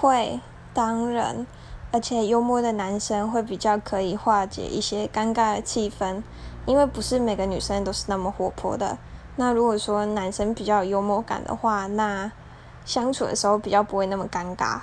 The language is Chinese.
会，当然。而且幽默的男生会比较可以化解一些尴尬的气氛，因为不是每个女生都是那么活泼的。那如果说男生比较有幽默感的话，那相处的时候比较不会那么尴尬。